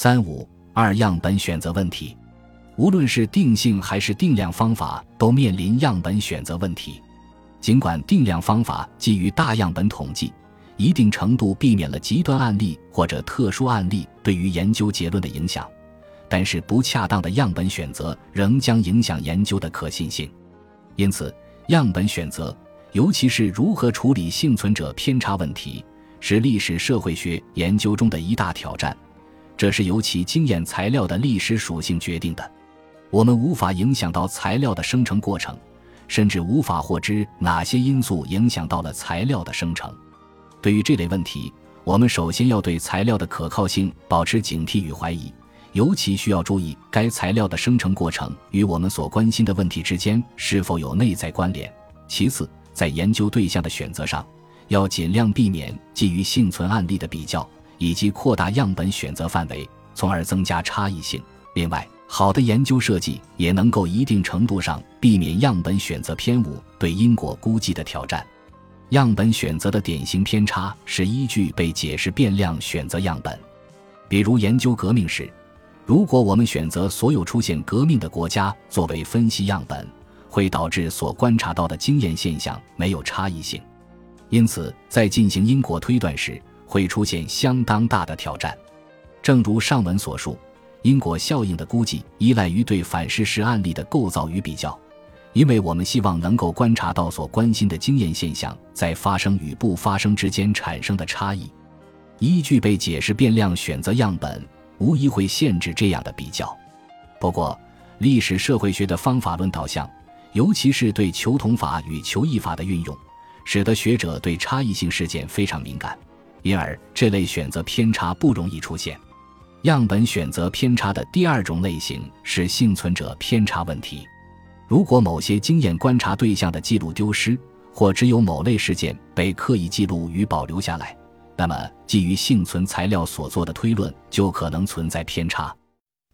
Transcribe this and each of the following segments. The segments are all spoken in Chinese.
三五二样本选择问题，无论是定性还是定量方法，都面临样本选择问题。尽管定量方法基于大样本统计，一定程度避免了极端案例或者特殊案例对于研究结论的影响，但是不恰当的样本选择仍将影响研究的可信性。因此，样本选择，尤其是如何处理幸存者偏差问题，是历史社会学研究中的一大挑战。这是由其经验材料的历史属性决定的，我们无法影响到材料的生成过程，甚至无法获知哪些因素影响到了材料的生成。对于这类问题，我们首先要对材料的可靠性保持警惕与怀疑，尤其需要注意该材料的生成过程与我们所关心的问题之间是否有内在关联。其次，在研究对象的选择上，要尽量避免基于幸存案例的比较。以及扩大样本选择范围，从而增加差异性。另外，好的研究设计也能够一定程度上避免样本选择偏误对因果估计的挑战。样本选择的典型偏差是依据被解释变量选择样本。比如，研究革命时，如果我们选择所有出现革命的国家作为分析样本，会导致所观察到的经验现象没有差异性。因此，在进行因果推断时，会出现相当大的挑战，正如上文所述，因果效应的估计依赖于对反事实案例的构造与比较，因为我们希望能够观察到所关心的经验现象在发生与不发生之间产生的差异。依据被解释变量选择样本，无疑会限制这样的比较。不过，历史社会学的方法论导向，尤其是对求同法与求异法的运用，使得学者对差异性事件非常敏感。因而，这类选择偏差不容易出现。样本选择偏差的第二种类型是幸存者偏差问题。如果某些经验观察对象的记录丢失，或只有某类事件被刻意记录与保留下来，那么基于幸存材料所做的推论就可能存在偏差。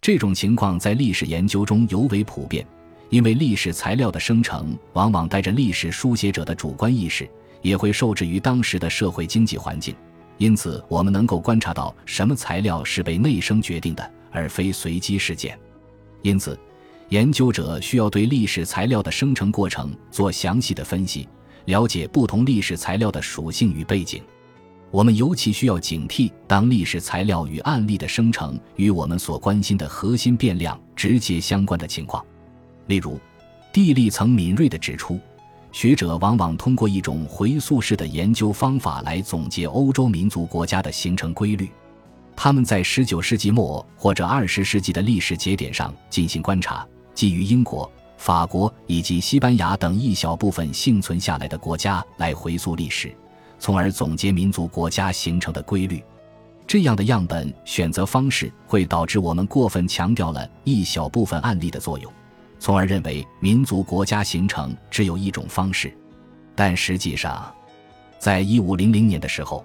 这种情况在历史研究中尤为普遍，因为历史材料的生成往往带着历史书写者的主观意识，也会受制于当时的社会经济环境。因此，我们能够观察到什么材料是被内生决定的，而非随机事件。因此，研究者需要对历史材料的生成过程做详细的分析，了解不同历史材料的属性与背景。我们尤其需要警惕，当历史材料与案例的生成与我们所关心的核心变量直接相关的情况。例如，地利曾敏锐地指出。学者往往通过一种回溯式的研究方法来总结欧洲民族国家的形成规律。他们在19世纪末或者20世纪的历史节点上进行观察，基于英国、法国以及西班牙等一小部分幸存下来的国家来回溯历史，从而总结民族国家形成的规律。这样的样本选择方式会导致我们过分强调了一小部分案例的作用。从而认为民族国家形成只有一种方式，但实际上，在一五零零年的时候，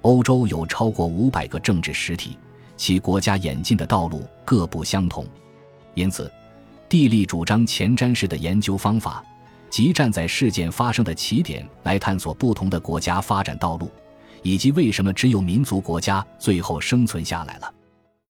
欧洲有超过五百个政治实体，其国家演进的道路各不相同。因此，地利主张前瞻式的研究方法，即站在事件发生的起点来探索不同的国家发展道路，以及为什么只有民族国家最后生存下来了。